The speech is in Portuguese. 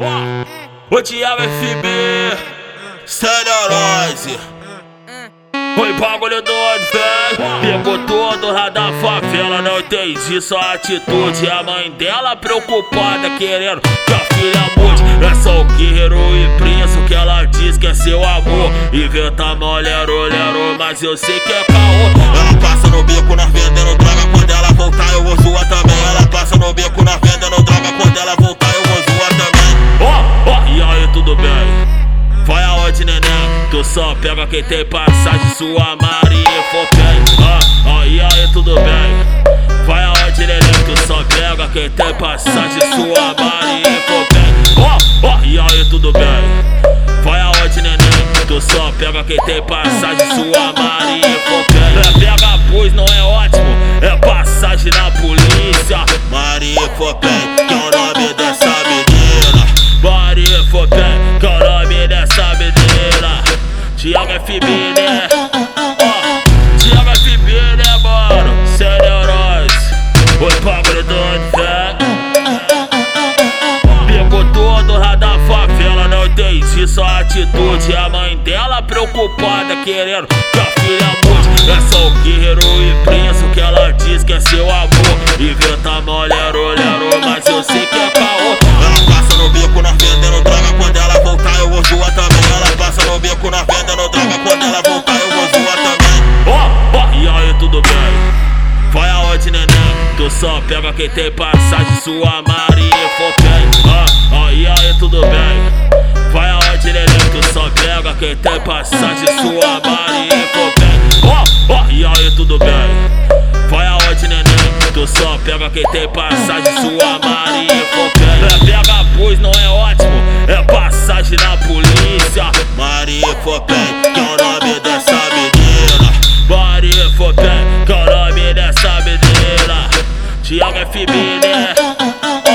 O Thiago FB, Celeroise. Foi bagulho doido, velho. Pegou todo o radar favela, não entendi sua atitude. A mãe dela preocupada, querendo que a filha mude. É só o guerreiro e preço que ela diz que é seu amor. Inventa molero, lero, mas eu sei que é caô. Tu só pega quem tem passagem, sua Maria Fopém. Ó, ó, e aí, tudo bem? Vai aonde, neném? Tu só pega quem tem passagem, sua Maria Fopém. Ó, ó, e aí, tudo bem? Vai aonde, neném? Tu só pega quem tem passagem, sua Maria Fopém. É pega, pois não é ótimo, é FB, né? Ó, FB, né, mano? Sério, heróis. O bagulho doido, velho. Pegou todo radar favela, não entendi sua atitude. A mãe dela preocupada, querendo que a filha mude. É só o guerreiro e preço que ela diz que é seu amor. Inventa molero, Tu só pega quem tem passagem, sua Maria Fopém. Ó, ó, e aí, tudo bem? Vai aonde, neném? Tu só pega quem tem passagem, sua Maria Fopém. Ó, ó, e aí, tudo bem? Vai aonde, neném? Tu só pega quem tem passagem, sua Maria. É pega, pois não é ótimo, é passagem na polícia. Maria Fopém, FB, né? Ah, ah, ah,